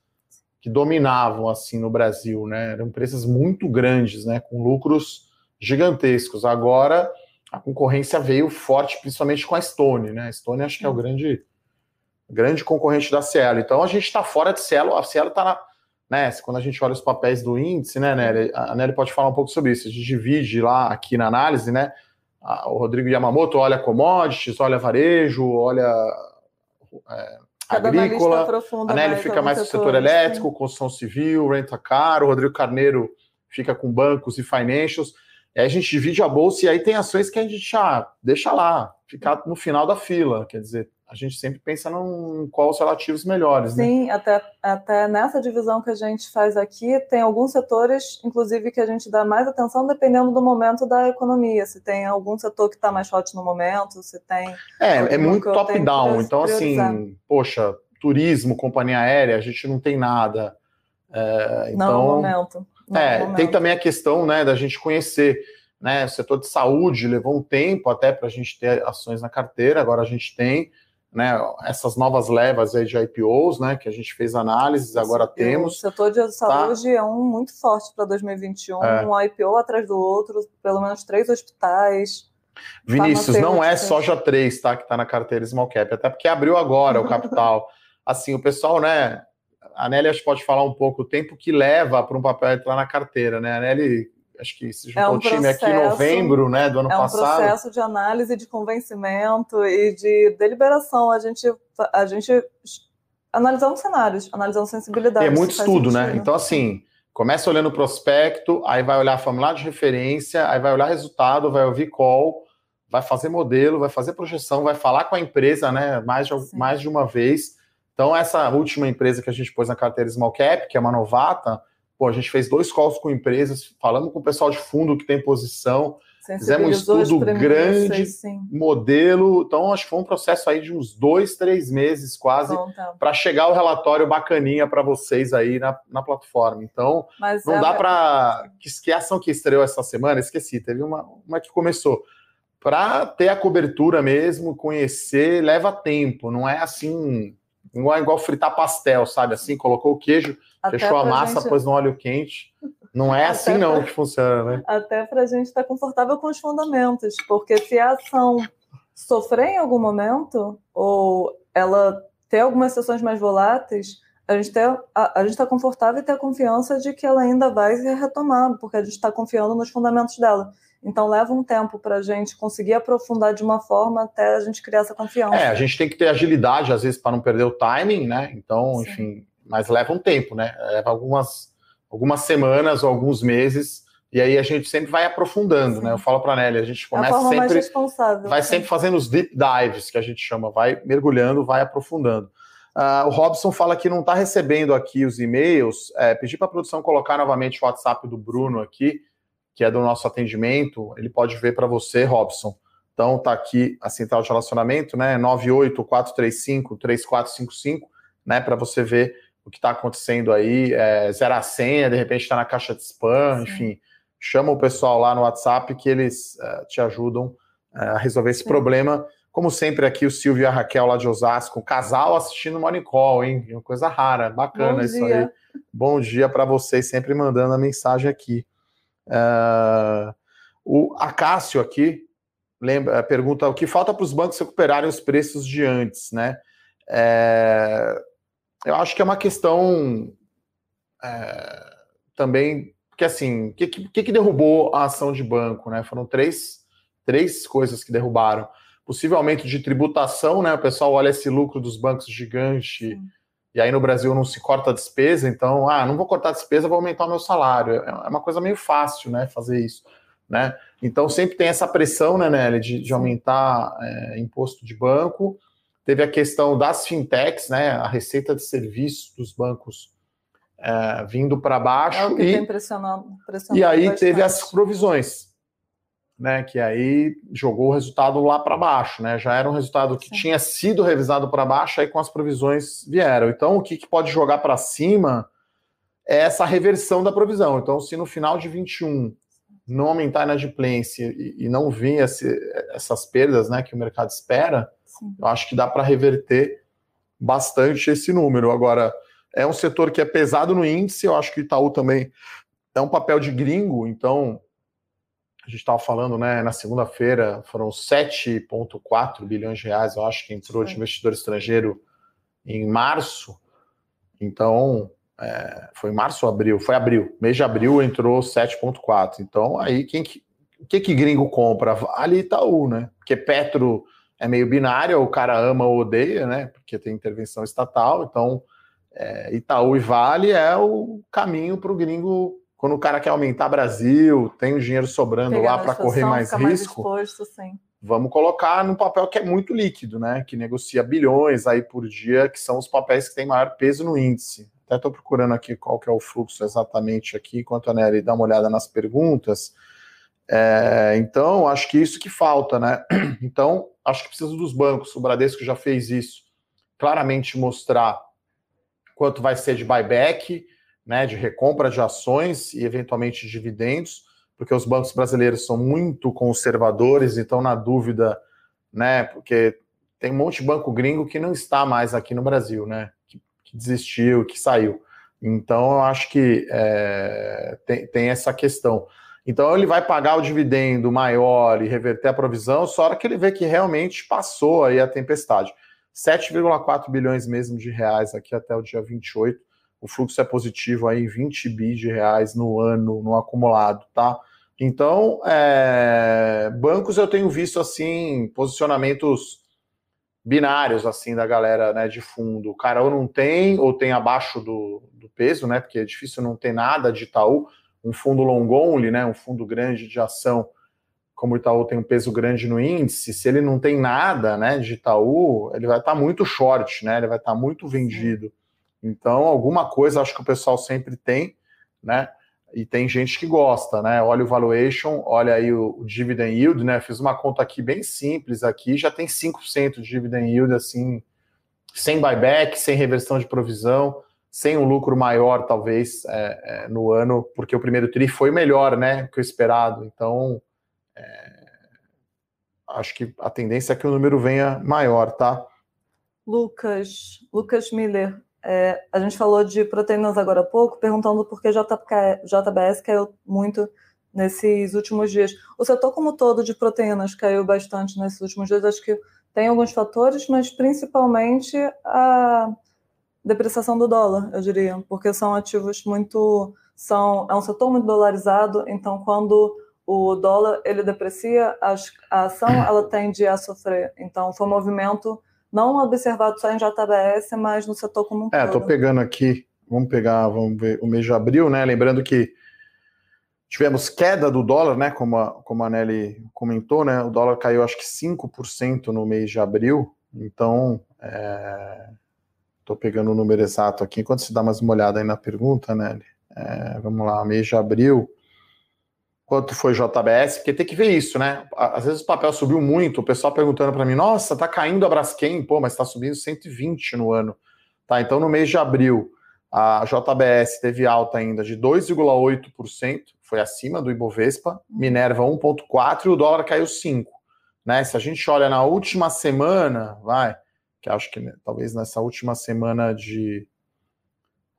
que dominavam assim no Brasil, né? Eram empresas muito grandes, né, com lucros gigantescos. Agora a concorrência veio forte, principalmente com a Stone, né? A Stone acho que é o grande grande concorrente da Cielo. Então a gente está fora de Cielo, a Cielo está na né, quando a gente olha os papéis do índice, né, Nelly, a Nelly pode falar um pouco sobre isso. A gente divide lá aqui na análise, né? O Rodrigo Yamamoto olha commodities, olha varejo, olha é, agrícola. A Nelly fica mais com o setor elétrico, construção civil, renta car. O Rodrigo Carneiro fica com bancos e financials. Aí a gente divide a bolsa e aí tem ações que a gente ah, deixa lá, ficar no final da fila. Quer dizer, a gente sempre pensa em quais os relativos melhores. Né? Sim, né? até, até nessa divisão que a gente faz aqui, tem alguns setores, inclusive, que a gente dá mais atenção dependendo do momento da economia. Se tem algum setor que está mais forte no momento, se tem. É, é muito top-down. Então, assim, poxa, turismo, companhia aérea, a gente não tem nada. É, então, não, no momento. Não, é, momento. tem também a questão né, da gente conhecer. Né, o setor de saúde levou um tempo até para a gente ter ações na carteira, agora a gente tem né, essas novas levas aí de IPOs, né, que a gente fez análises, agora temos. O setor de saúde tá? é um muito forte para 2021, é. um IPO atrás do outro, pelo menos três hospitais. Vinícius, não é soja 3, tá, que está na carteira Small Cap, até porque abriu agora o capital. assim, o pessoal, né, a Nelly acho que pode falar um pouco o tempo que leva para um papel entrar na carteira, né? A Nelly acho que se juntou é um o time processo, aqui em novembro, né, do ano passado. É um processo de análise, de convencimento e de deliberação. A gente, a gente analisando cenários, analisando sensibilidade. É muito estudo, né? Então, assim, começa olhando o prospecto, aí vai olhar formulário de referência, aí vai olhar resultado, vai ouvir call, vai fazer modelo, vai fazer projeção, vai falar com a empresa, né, mais de, mais de uma vez. Então, essa última empresa que a gente pôs na carteira Small Cap, que é uma novata, Pô, a gente fez dois calls com empresas, falamos com o pessoal de fundo que tem posição, fizemos um estudo grande, modelo. Então, acho que foi um processo aí de uns dois, três meses quase tá. para chegar o relatório bacaninha para vocês aí na, na plataforma. Então, Mas não é, dá para. Que, que ação que estreou essa semana? Esqueci, teve uma, uma que começou. Para ter a cobertura mesmo, conhecer, leva tempo, não é assim igual, igual fritar pastel, sabe? Assim, colocou o queijo, Até fechou a massa, gente... pôs no óleo quente. Não é assim não que funciona, né? Até para a gente estar tá confortável com os fundamentos, porque se a ação sofrer em algum momento, ou ela ter algumas sessões mais voláteis, a gente está a, a gente tá confortável e ter a confiança de que ela ainda vai se retomar, porque a gente está confiando nos fundamentos dela. Então leva um tempo para a gente conseguir aprofundar de uma forma até a gente criar essa confiança. É, a gente tem que ter agilidade, às vezes, para não perder o timing, né? Então, Sim. enfim, mas leva um tempo, né? Leva algumas, algumas semanas ou alguns meses. E aí a gente sempre vai aprofundando, Sim. né? Eu falo para a Nelly, a gente começa a sempre. vai sempre fazendo os deep dives, que a gente chama, vai mergulhando, vai aprofundando. Uh, o Robson fala que não está recebendo aqui os e-mails. É, pedi para a produção colocar novamente o WhatsApp do Bruno aqui que é do nosso atendimento, ele pode ver para você, Robson. Então tá aqui a central de relacionamento, né? 984353455, né? Para você ver o que está acontecendo aí, é, zero a senha, de repente está na caixa de spam, Sim. enfim. Chama o pessoal lá no WhatsApp que eles uh, te ajudam uh, a resolver esse Sim. problema. Como sempre, aqui o Silvio e a Raquel lá de Osasco, casal assistindo o Morning Call, hein? Uma coisa rara, bacana Bom isso dia. aí. Bom dia para vocês, sempre mandando a mensagem aqui. Uh, o Acácio aqui lembra, pergunta o que falta para os bancos recuperarem os preços de antes, né? É, eu acho que é uma questão é, também, porque assim, o que, que, que, derrubou a ação de banco, né? Foram três, três coisas que derrubaram. Possível aumento de tributação, né? O pessoal olha esse lucro dos bancos gigante. Sim e aí no Brasil não se corta a despesa, então, ah, não vou cortar a despesa, vou aumentar o meu salário. É, é uma coisa meio fácil, né, fazer isso, né? Então sempre tem essa pressão, né, Nelly, de, de aumentar é, imposto de banco. Teve a questão das fintechs, né, a receita de serviço dos bancos é, vindo para baixo. É o que e, tem pressionado, pressionado E aí bastante. teve as provisões. Né? Que aí jogou o resultado lá para baixo, né? Já era um resultado que Sim. tinha sido revisado para baixo, aí com as provisões vieram. Então, o que, que pode jogar para cima é essa reversão da provisão. Então, se no final de 21 não aumentar a inadimplência e, e não vir esse, essas perdas, né, que o mercado espera, Sim. eu acho que dá para reverter bastante esse número. Agora, é um setor que é pesado no índice, eu acho que o Itaú também é um papel de gringo, então a gente estava falando, né, na segunda-feira foram 7,4 bilhões de reais, eu acho que entrou de investidor estrangeiro em março. Então, é, foi março ou abril? Foi abril. Mês de abril entrou 7,4. Então, aí quem que, o que que gringo compra? Vale Itaú, né? Porque Petro é meio binário, o cara ama ou odeia, né? Porque tem intervenção estatal. Então, é, Itaú e Vale é o caminho para o gringo quando o cara quer aumentar Brasil, tem o dinheiro sobrando Pegar lá para correr mais risco, mais exposto, vamos colocar no papel que é muito líquido, né? Que negocia bilhões aí por dia, que são os papéis que têm maior peso no índice. Até estou procurando aqui qual que é o fluxo exatamente aqui, enquanto a Nery dá uma olhada nas perguntas. É, então, acho que isso que falta, né? Então, acho que precisa dos bancos. O Bradesco já fez isso. Claramente mostrar quanto vai ser de buyback, né, de recompra de ações e eventualmente dividendos, porque os bancos brasileiros são muito conservadores, então na dúvida, né, porque tem um monte de banco gringo que não está mais aqui no Brasil, né, que, que desistiu, que saiu. Então eu acho que é, tem, tem essa questão. Então ele vai pagar o dividendo maior e reverter a provisão só hora que ele vê que realmente passou aí a tempestade. 7,4 bilhões mesmo de reais aqui até o dia 28 o fluxo é positivo aí 20 bi de reais no ano, no acumulado, tá? Então, é, bancos eu tenho visto assim posicionamentos binários assim da galera né, de fundo. O cara ou não tem, ou tem abaixo do, do peso, né? Porque é difícil não ter nada de Itaú. Um fundo long only, né? Um fundo grande de ação, como o Itaú tem um peso grande no índice, se ele não tem nada, né, de Itaú, ele vai estar tá muito short, né? Ele vai estar tá muito vendido. Sim. Então, alguma coisa acho que o pessoal sempre tem, né? E tem gente que gosta, né? Olha o valuation, olha aí o, dividend yield, né? Fiz uma conta aqui bem simples aqui, já tem 5% de dividend yield, assim, sem buyback, sem reversão de provisão, sem um lucro maior, talvez, é, é, no ano, porque o primeiro TRI foi melhor, né, que o esperado. Então, é, acho que a tendência é que o número venha maior, tá? Lucas, Lucas Miller, é, a gente falou de proteínas agora há pouco, perguntando por que JBS caiu muito nesses últimos dias. O setor como todo de proteínas caiu bastante nesses últimos dias. Acho que tem alguns fatores, mas principalmente a depreciação do dólar, eu diria, porque são ativos muito são é um setor muito dolarizado, então quando o dólar ele deprecia, a, a ação ela tende a sofrer. Então foi um movimento não observado só em JBS, mas no setor como um é, todo. É, estou pegando aqui, vamos pegar, vamos ver o mês de abril, né? Lembrando que tivemos queda do dólar, né? Como a, como a Nelly comentou, né? O dólar caiu acho que 5% no mês de abril, então estou é, pegando o número exato aqui. Enquanto você dá mais uma olhada aí na pergunta, Nelly, é, vamos lá, mês de abril quanto foi JBS, porque tem que ver isso, né? Às vezes o papel subiu muito, o pessoal perguntando para mim, nossa, tá caindo a Braskem, pô, mas está subindo 120 no ano. Tá, então no mês de abril, a JBS teve alta ainda de 2,8%, foi acima do Ibovespa, Minerva 1,4% e o dólar caiu 5%. Né? Se a gente olha na última semana, vai, que acho que talvez nessa última semana de.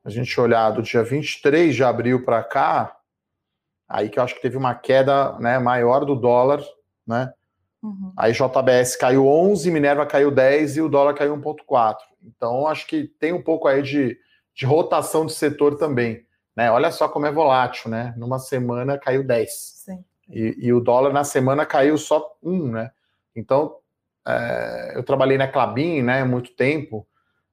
A gente olhar do dia 23 de abril para cá, Aí que eu acho que teve uma queda né, maior do dólar, né? Uhum. Aí JBS caiu 11, Minerva caiu 10 e o dólar caiu 1,4. Então acho que tem um pouco aí de, de rotação de setor também. Né? Olha só como é volátil, né? Numa semana caiu 10. Sim. E, e o dólar na semana caiu só 1, né? Então é, eu trabalhei na Clabin né, muito tempo,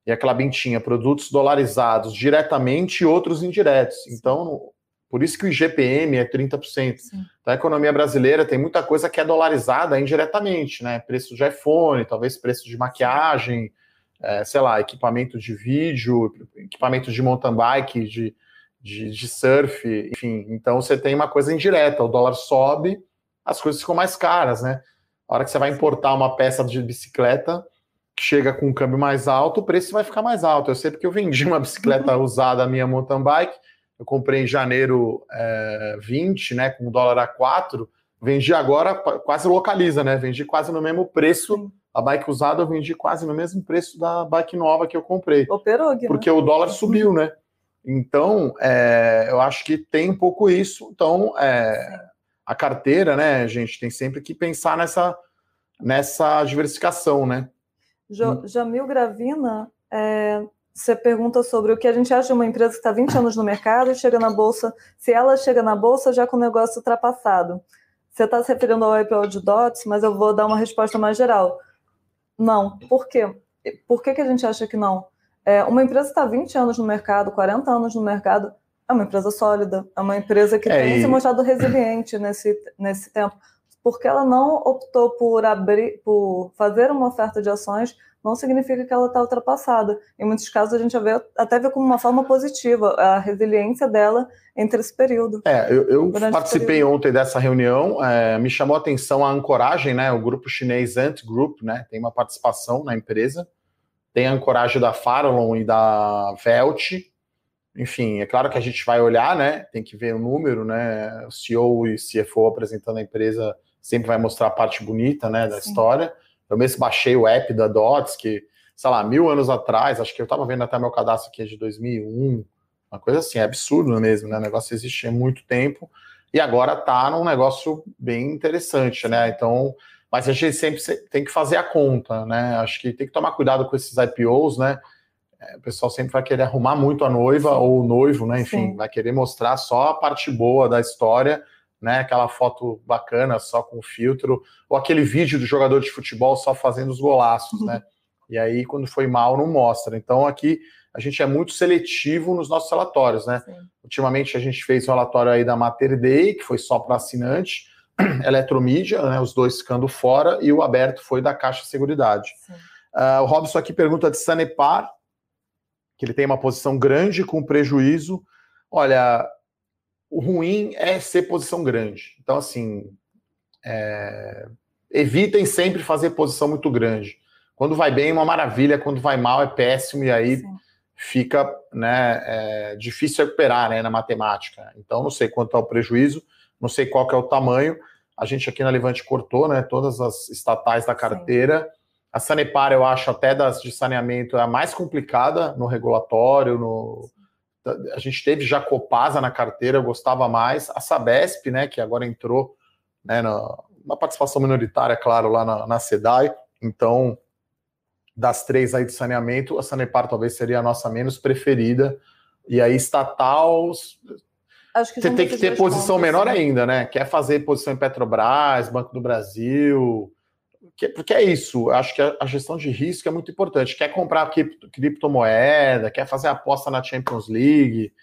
e a Clabin tinha produtos dolarizados diretamente e outros indiretos. Então, por isso que o IGPM é 30%. Sim. Então, a economia brasileira tem muita coisa que é dolarizada indiretamente, né? Preço de iPhone, talvez preço de maquiagem, é, sei lá, equipamento de vídeo, equipamento de mountain bike, de, de, de surf, enfim. Então você tem uma coisa indireta, o dólar sobe, as coisas ficam mais caras, né? A hora que você vai importar uma peça de bicicleta que chega com um câmbio mais alto, o preço vai ficar mais alto. Eu sei porque eu vendi uma bicicleta usada, minha mountain bike, eu comprei em janeiro é, 20, né, com dólar a 4, vendi agora, quase localiza, né? Vendi quase no mesmo preço. A bike usada eu vendi quase no mesmo preço da bike nova que eu comprei. Operou, né? Porque o dólar subiu, né? Então, é, eu acho que tem um pouco isso. Então, é, a carteira, né, gente, tem sempre que pensar nessa, nessa diversificação, né? Jamil Gravina, é, você pergunta sobre o que a gente acha de uma empresa que está 20 anos no mercado e chega na bolsa, se ela chega na bolsa já com o negócio ultrapassado. Você está se referindo ao IPO de DOTS, mas eu vou dar uma resposta mais geral. Não. Por quê? Por que, que a gente acha que não? É, uma empresa está 20 anos no mercado, 40 anos no mercado, é uma empresa sólida, é uma empresa que é, tem e... se mostrado resiliente nesse, nesse tempo. Porque ela não optou por abrir, por fazer uma oferta de ações, não significa que ela está ultrapassada. Em muitos casos a gente vê, até vê como uma forma positiva a resiliência dela entre esse período. É, eu, eu participei ontem dessa reunião, é, me chamou a atenção a ancoragem, né? O grupo chinês Ant Group, né? Tem uma participação na empresa, tem a ancoragem da Farallon e da Velt, enfim, é claro que a gente vai olhar, né? Tem que ver o número, né? O CEO e CFO apresentando a empresa sempre vai mostrar a parte bonita, né, da Sim. história. Eu mesmo baixei o app da Dots, que, sei lá, mil anos atrás, acho que eu estava vendo até meu cadastro aqui é de 2001, uma coisa assim, é absurdo mesmo, né? O negócio existe há muito tempo e agora tá num negócio bem interessante, né? Então, mas a gente sempre tem que fazer a conta, né? Acho que tem que tomar cuidado com esses IPOs, né? É, o pessoal sempre vai querer arrumar muito a noiva ou o noivo, né? Enfim, Sim. vai querer mostrar só a parte boa da história, né? Aquela foto bacana só com filtro, ou aquele vídeo do jogador de futebol só fazendo os golaços, né? E aí, quando foi mal, não mostra. Então, aqui a gente é muito seletivo nos nossos relatórios, né? Sim. Ultimamente a gente fez um relatório aí da Mater Day, que foi só para assinante, Eletromídia, né? Os dois ficando fora, e o aberto foi da Caixa Seguridade. Uh, o Robson aqui pergunta de Sanepar, que ele tem uma posição grande com prejuízo. Olha, o ruim é ser posição grande. Então, assim, é... evitem sempre fazer posição muito grande. Quando vai bem, é uma maravilha, quando vai mal, é péssimo, e aí Sim. fica né, é, difícil recuperar né, na matemática. Então, não sei quanto é o prejuízo, não sei qual é o tamanho. A gente aqui na Levante cortou né, todas as estatais da carteira. Sim a Sanepar, eu acho, até das de saneamento, é a mais complicada no regulatório. No... A gente teve já Copasa na carteira, eu gostava mais. A Sabesp, né, que agora entrou né, na, na participação minoritária, claro, lá na, na SEDAI. Então, das três aí de saneamento, a Sanepar talvez seria a nossa menos preferida. E aí, estatal, você tem que ter posição menor né? ainda, né? Quer fazer posição em Petrobras, Banco do Brasil, que, porque é isso, acho que a, a, gestão de risco é muito importante. Quer comprar cripto, criptomoeda, quer fazer aposta na Champions League.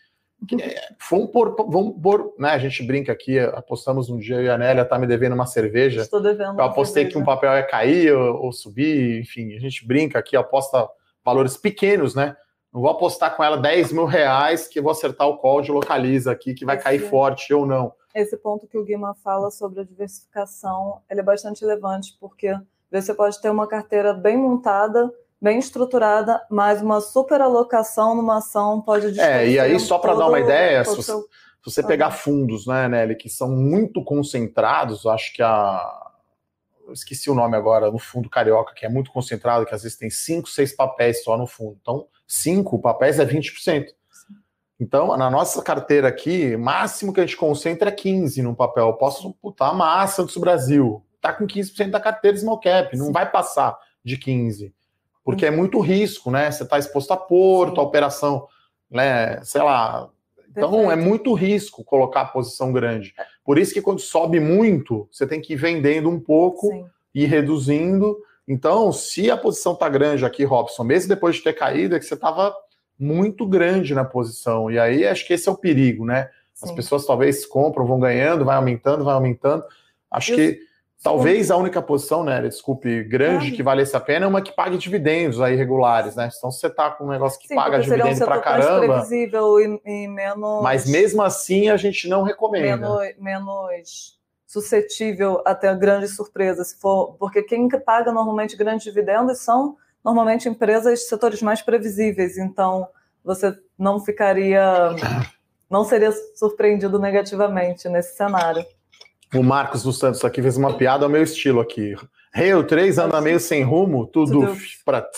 É, vamos pôr, vamos pôr, né? A gente brinca aqui, apostamos um dia e a Nélia tá me devendo uma cerveja. Estou devendo. Eu apostei cerveja. que um papel ia cair ou, ou, subir, enfim, a gente brinca aqui, aposta valores pequenos, né? Não vou apostar com ela 10 mil reais que vou acertar o call de localiza aqui, que vai Esse... cair forte ou não esse ponto que o Guima fala sobre a diversificação, ele é bastante relevante, porque você pode ter uma carteira bem montada, bem estruturada, mas uma superalocação numa ação pode É, e aí só para dar uma ideia, se você, seu... se você, pegar fundos, né, Nelly, que são muito concentrados, acho que a eu esqueci o nome agora, no fundo carioca, que é muito concentrado, que às vezes tem cinco, seis papéis só no fundo. Então, cinco papéis é 20%. Então, na nossa carteira aqui, máximo que a gente concentra é 15 no papel. Eu posso botar a massa do Brasil. Tá com 15% da carteira small cap, não Sim. vai passar de 15. Porque é muito risco, né? Você está exposto a porto, a operação, né? Sei lá. Então Perfeito. é muito risco colocar a posição grande. É. Por isso que quando sobe muito, você tem que ir vendendo um pouco Sim. e reduzindo. Então, se a posição tá grande aqui, Robson, mesmo depois de ter caído, é que você estava muito grande na posição. E aí acho que esse é o perigo, né? As Sim. pessoas talvez compram, vão ganhando, vai aumentando, vai aumentando. Acho que talvez a única posição, né, desculpe, grande que valesse a pena é uma que pague dividendos aí regulares, né? Então, se você tá com um negócio que Sim, paga dividendo um para caramba. previsível e, e, menos. Mas mesmo assim a gente não recomenda. Menos, menos suscetível a ter grandes surpresas, se for, porque quem paga normalmente grandes dividendos são normalmente empresas setores mais previsíveis, então você não ficaria, não seria surpreendido negativamente nesse cenário. O Marcos dos Santos aqui fez uma piada ao meu estilo aqui. Rail 3 anda meio sem rumo, tudo para.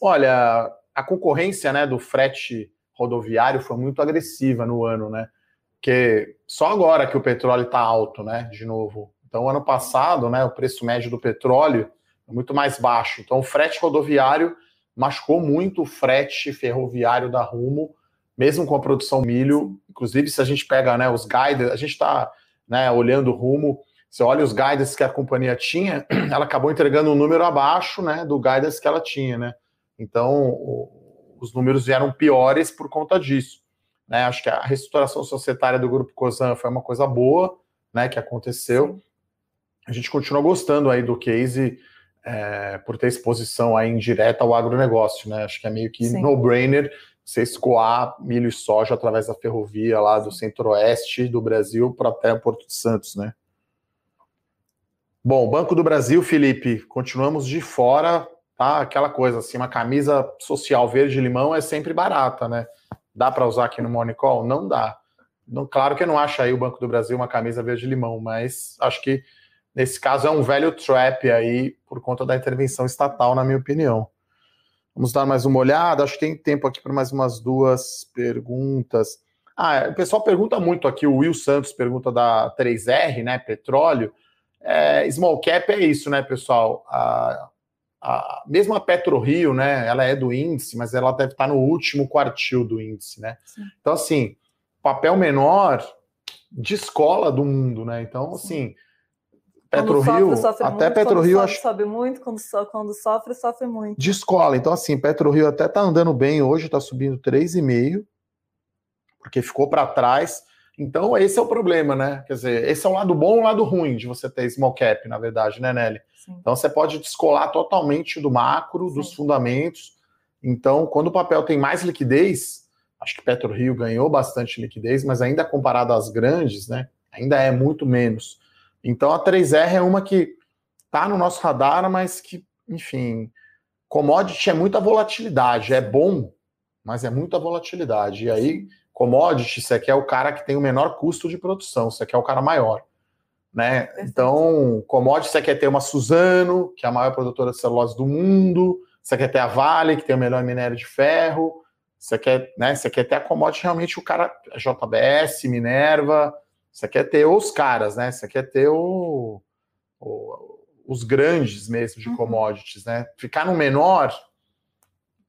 Olha, a concorrência né, do frete rodoviário foi muito agressiva no ano, né? Porque só agora que o petróleo está alto, né? De novo. Então, ano passado, né, o preço médio do petróleo muito mais baixo. Então, o frete rodoviário machucou muito o frete ferroviário da Rumo, mesmo com a produção milho. Inclusive, se a gente pega né, os guides, a gente está né, olhando o Rumo, você olha os guidance que a companhia tinha, ela acabou entregando um número abaixo né, do guidance que ela tinha. Né? Então, o, os números vieram piores por conta disso. Né? Acho que a reestruturação societária do Grupo Cosan foi uma coisa boa né, que aconteceu. A gente continua gostando aí do case é, por ter exposição aí indireta ao agronegócio, né? Acho que é meio que no-brainer você escoar milho e soja através da ferrovia lá do centro-oeste do Brasil para até Porto de Santos, né? Bom, Banco do Brasil, Felipe, continuamos de fora, tá? Aquela coisa assim, uma camisa social verde-limão é sempre barata, né? Dá para usar aqui no Monicol? Não dá. Não, claro que eu não acho aí o Banco do Brasil uma camisa verde-limão, mas acho que Nesse caso, é um velho trap aí, por conta da intervenção estatal, na minha opinião. Vamos dar mais uma olhada. Acho que tem tempo aqui para mais umas duas perguntas. Ah, o pessoal pergunta muito aqui. O Will Santos pergunta da 3R, né? Petróleo. É, small cap é isso, né, pessoal? A, a, mesmo a PetroRio, né? Ela é do índice, mas ela deve estar no último quartil do índice, né? Sim. Então, assim, papel menor de escola do mundo, né? Então, assim. Sim PetroRio, até PetroRio acho sobe muito, quando, so, quando sofre, sofre muito. De escola, então assim, PetroRio até tá andando bem hoje, tá subindo 3,5, porque ficou para trás. Então esse é o problema, né? Quer dizer, esse é o lado bom e o lado ruim de você ter small cap, na verdade, né, Nelly? Sim. Então você pode descolar totalmente do macro, Sim. dos fundamentos. Então, quando o papel tem mais liquidez, acho que PetroRio ganhou bastante liquidez, mas ainda comparado às grandes, né? Ainda é muito menos. Então a 3R é uma que está no nosso radar, mas que, enfim, commodity é muita volatilidade, é bom, mas é muita volatilidade. E aí, commodity, você quer o cara que tem o menor custo de produção, você quer o cara maior. Né? Então, commodity, você quer ter uma Suzano, que é a maior produtora de celulose do mundo, você quer ter a Vale, que tem o melhor minério de ferro, você quer, né, você quer ter a commodity realmente o cara, JBS, Minerva, você quer ter os caras, né? Você quer ter o, o, os grandes mesmo de uhum. commodities, né? Ficar no menor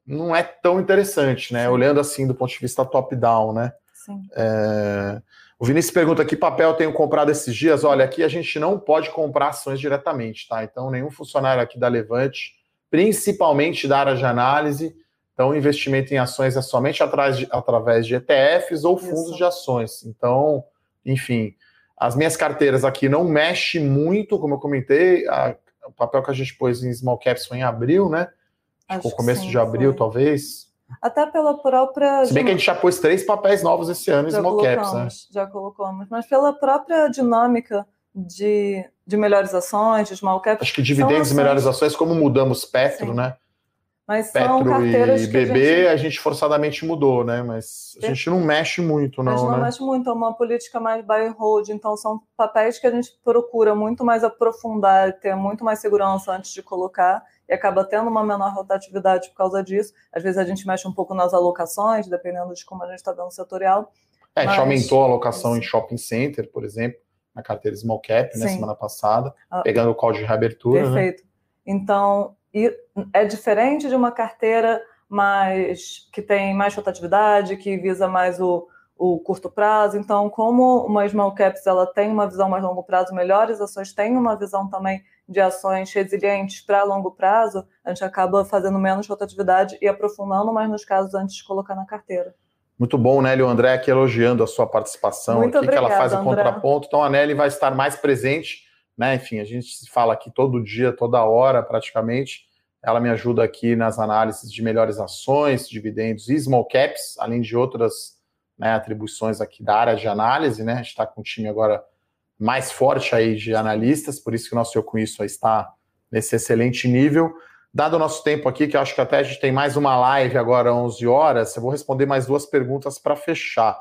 não é tão interessante, né? Sim. Olhando assim do ponto de vista top-down, né? Sim. É... O Vinícius pergunta que papel tenho comprado esses dias. Olha, aqui a gente não pode comprar ações diretamente, tá? Então, nenhum funcionário aqui da Levante, principalmente da área de análise, então, investimento em ações é somente de, através de ETFs ou fundos Isso. de ações. Então, enfim, as minhas carteiras aqui não mexe muito, como eu comentei, a, o papel que a gente pôs em small caps foi em abril, né? Acho o começo sim, de abril, foi. talvez. Até pela própria. Se bem que a gente já pôs três papéis novos esse ano em small caps, né? Já colocamos, mas pela própria dinâmica de, de melhores ações, de small caps. Acho que dividendos e melhores ações, como mudamos Petro, sim. né? Mas Petro e BB a gente... a gente... forçadamente mudou, né? Mas a gente não mexe muito, não. A gente não né? mexe muito, é uma política mais buy and hold, então são papéis que a gente procura muito mais aprofundar, ter muito mais segurança antes de colocar, e acaba tendo uma menor rotatividade por causa disso. Às vezes a gente mexe um pouco nas alocações, dependendo de como a gente está vendo o setorial. É, a gente aumentou a alocação em shopping center, por exemplo, na carteira small cap, né, semana passada, ah, pegando o call de reabertura. Né? Perfeito. Né? Então, e é diferente de uma carteira mais que tem mais rotatividade, que visa mais o, o curto prazo. Então, como uma small caps ela tem uma visão mais longo prazo, melhores ações têm uma visão também de ações resilientes para longo prazo, a gente acaba fazendo menos rotatividade e aprofundando mais nos casos antes de colocar na carteira. Muito bom, Nelly. O André aqui elogiando a sua participação Muito aqui, obrigada, que ela faz o contraponto. Então a Nelly vai estar mais presente né? Enfim, a gente se fala aqui todo dia, toda hora praticamente. Ela me ajuda aqui nas análises de melhores ações, dividendos e small caps, além de outras né, atribuições aqui da área de análise, né? A gente está com um time agora mais forte aí de analistas, por isso que o nosso Eu Com Isso está nesse excelente nível. Dado o nosso tempo aqui, que eu acho que até a gente tem mais uma live agora, 11 horas, eu vou responder mais duas perguntas para fechar.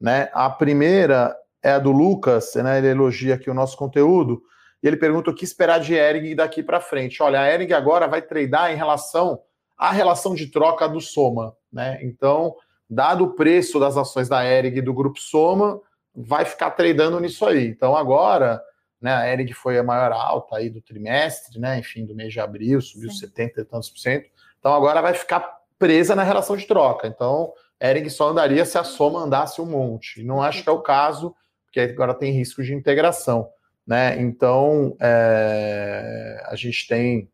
Né? A primeira é a do Lucas, né? ele elogia aqui o nosso conteúdo, e ele pergunta o que esperar de Ering daqui para frente. Olha, a Ering agora vai tradar em relação à relação de troca do Soma. Né? Então, dado o preço das ações da Ering e do Grupo Soma, vai ficar tradando nisso aí. Então agora, né, a Ering foi a maior alta aí do trimestre, né, enfim, do mês de abril, subiu Sim. 70 e tantos por cento. Então agora vai ficar presa na relação de troca. Então, Ering só andaria se a soma andasse um monte. E não acho que é o caso, porque agora tem risco de integração. Né? Então, é, a gente tem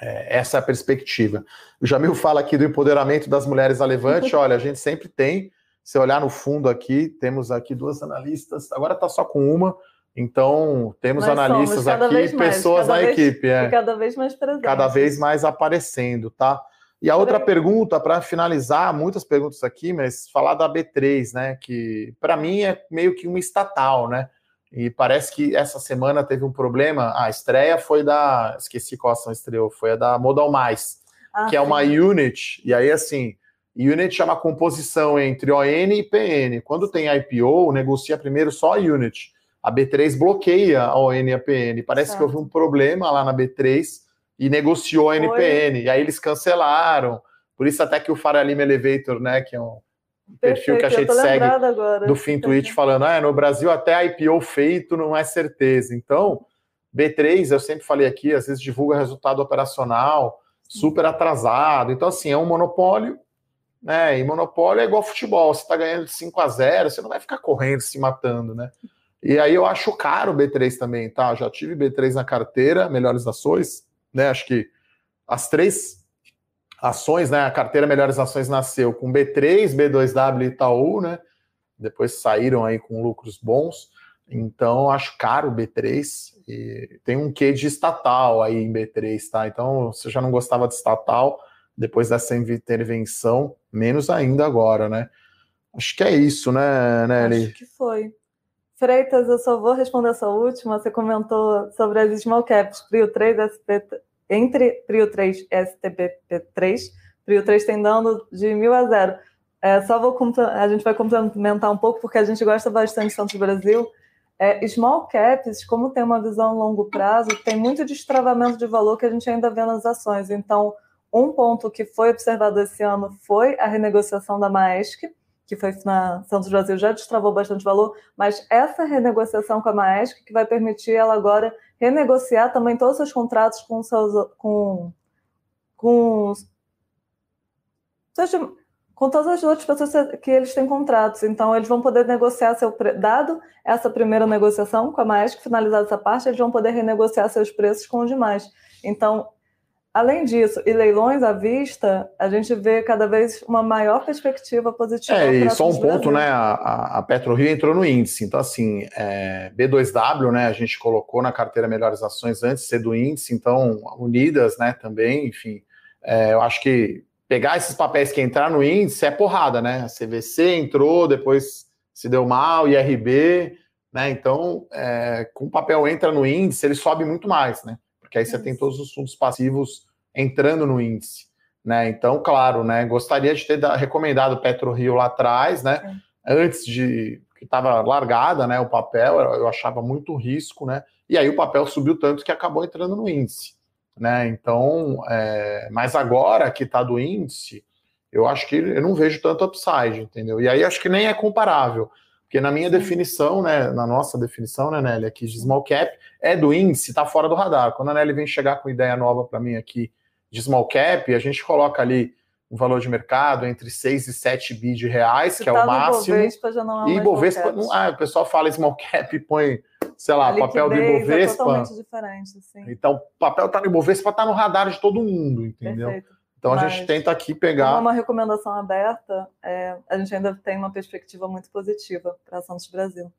é, essa perspectiva. O Jamil fala aqui do empoderamento das mulheres a Levante. Olha, a gente sempre tem, se olhar no fundo aqui, temos aqui duas analistas, agora está só com uma, então temos Nós analistas aqui, pessoas na vez, equipe. É, cada vez mais presentes. Cada vez mais aparecendo, tá? E a outra pergunta, para finalizar, muitas perguntas aqui, mas falar da B3, né? Que para mim é meio que uma estatal, né? E parece que essa semana teve um problema. A estreia foi da. Esqueci qual ação estreou, foi a da Modal Mais, ah, que é uma unit. E aí, assim, Unit é uma composição entre ON e PN. Quando tem IPO, negocia primeiro só a Unit. A B3 bloqueia a ON e a PN. Parece certo. que houve um problema lá na B3 e negociou a NPN. E aí eles cancelaram. Por isso até que o Faralima Elevator, né, que é um perfil Perfeito, que a gente segue agora. do Fintuit falando, ah, no Brasil até IPO feito não é certeza. Então, B3, eu sempre falei aqui, às vezes divulga resultado operacional super atrasado. Então, assim, é um monopólio né? E monopólio é igual futebol, você está ganhando de 5 a 0, você não vai ficar correndo, se matando, né? E aí eu acho caro o B3 também, tá? Já tive B3 na carteira, melhores ações, né? Acho que as três ações, né? A carteira Melhores Ações nasceu com B3, B2W e Itaú, né? Depois saíram aí com lucros bons. Então, acho caro o B3. E tem um quê de estatal aí em B3, tá? Então, você já não gostava de estatal, depois dessa intervenção, menos ainda agora, né? Acho que é isso, né, Nelly? Acho que foi. Freitas, eu só vou responder essa última. Você comentou sobre as small caps, Prio 3, SP, entre Prio 3 e STPP3. Prio 3 tem dando de mil a zero. É, só vou a gente vai complementar um pouco, porque a gente gosta bastante de Santos Brasil. É, small caps, como tem uma visão a longo prazo, tem muito destravamento de valor que a gente ainda vê nas ações. Então, um ponto que foi observado esse ano foi a renegociação da Maersk, que foi na Santos Brasil, já destravou bastante valor, mas essa renegociação com a Maersk que vai permitir ela agora renegociar também todos os seus contratos com seus com com, com todas as outras pessoas que eles têm contratos. Então, eles vão poder negociar seu dado essa primeira negociação com a Maersk, finalizada essa parte, eles vão poder renegociar seus preços com os demais. Então, Além disso, e leilões à vista, a gente vê cada vez uma maior perspectiva positiva. É, e só um ponto, né? A, a PetroRio entrou no índice, então assim, é, B2W, né? A gente colocou na carteira melhores ações antes de ser do índice, então unidas, né? Também, enfim, é, eu acho que pegar esses papéis que entrar no índice é porrada, né? A CVC entrou, depois se deu mal, IRB, né? Então, é, com o papel entra no índice, ele sobe muito mais, né? Porque aí você tem todos os fundos passivos entrando no índice. Né? Então, claro, né? Gostaria de ter recomendado o Petro Rio lá atrás, né? É. Antes de que estava largada, né? O papel, eu achava muito risco, né? E aí o papel subiu tanto que acabou entrando no índice, né? Então, é... mas agora que está do índice, eu acho que eu não vejo tanto upside, entendeu? E aí acho que nem é comparável. Porque na minha definição, né, na nossa definição, né, Nelly, aqui de small cap, é do índice, está fora do radar. Quando a Nelly vem chegar com ideia nova para mim aqui de small cap, a gente coloca ali um valor de mercado entre 6 e 7 bi de reais, Se que tá é o máximo. Ibovespa já não é e Ibovespa, não, ah, o pessoal fala small cap e põe, sei lá, papel do é Ibovespa. É totalmente diferente, sim. Então, papel está no Ibovespa, está no radar de todo mundo, entendeu? Perfeito. Então Mas, a gente tenta aqui pegar. uma recomendação aberta, é, a gente ainda tem uma perspectiva muito positiva para a Santos Brasil.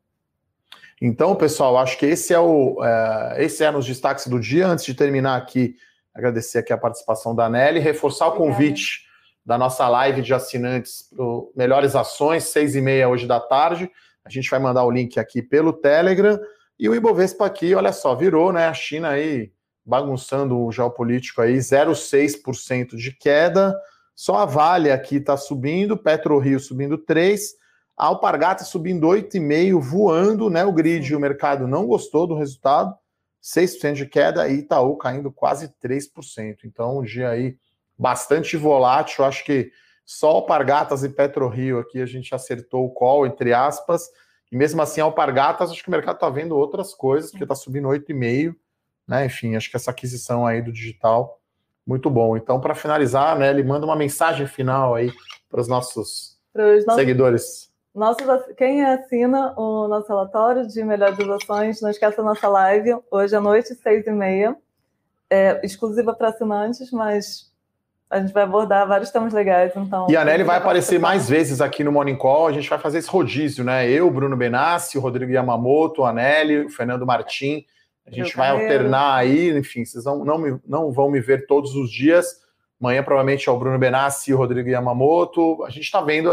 Então, pessoal, acho que esse é o é, esse é nos destaques do dia. Antes de terminar aqui, agradecer aqui a participação da Nelly, reforçar o convite da nossa live de assinantes para Melhores Ações, seis e meia hoje da tarde. A gente vai mandar o link aqui pelo Telegram. E o Ibovespa aqui, olha só, virou, né? A China aí bagunçando o geopolítico aí, 0,6% de queda. Só a Vale aqui está subindo, PetroRio subindo 3%, a Alpargata subindo 8,5%, voando, né? O grid, o mercado não gostou do resultado, 6% de queda e Itaú caindo quase 3%. Então, um dia aí bastante volátil. Acho que só Alpargatas e PetroRio aqui a gente acertou o call, entre aspas. E mesmo assim, Alpargatas, acho que o mercado está vendo outras coisas, porque está subindo 8,5%. Né? Enfim, acho que essa aquisição aí do digital, muito bom. Então, para finalizar, né, ele manda uma mensagem final aí para os nossos, seguidores. Nossos, quem assina o nosso relatório de melhores ações, não esqueça a nossa live, hoje à noite, seis e meia, é, exclusiva para assinantes, mas a gente vai abordar vários temas legais, então... E a Nelly vai aparecer mais vezes aqui no Morning Call, a gente vai fazer esse rodízio, né? Eu, Bruno Benassi, o Rodrigo Yamamoto, a Nelly, o Fernando Martim, a gente vai alternar aí, enfim, vocês não, não, me, não vão me ver todos os dias, amanhã provavelmente é o Bruno Benassi e o Rodrigo Yamamoto, a gente está vendo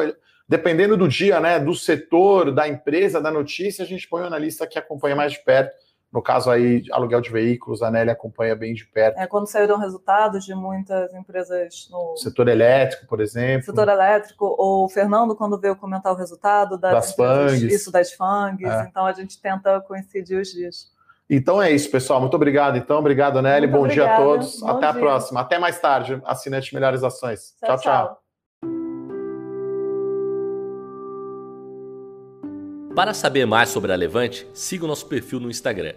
dependendo do dia, né, do setor, da empresa, da notícia, a gente põe o analista que acompanha mais de perto. No caso aí, aluguel de veículos, a Nelly acompanha bem de perto. É quando saíram resultados de muitas empresas no setor elétrico, por exemplo. Setor elétrico, ou o Fernando, quando veio comentar o resultado das, das FANGs. Isso, das FANGs. É. Então a gente tenta coincidir os dias. Então é isso, pessoal. Muito obrigado, então. Obrigado, Nelly. Muito Bom obrigada. dia a todos. Bom Até dia. a próxima. Até mais tarde. Assinante Melhores Ações. tchau. tchau. tchau. Para saber mais sobre a Levante, siga o nosso perfil no Instagram,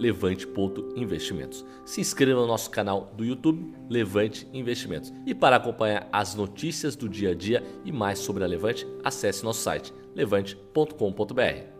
levante.investimentos. Se inscreva no nosso canal do YouTube, Levante Investimentos. E para acompanhar as notícias do dia a dia e mais sobre a Levante, acesse nosso site levante.com.br.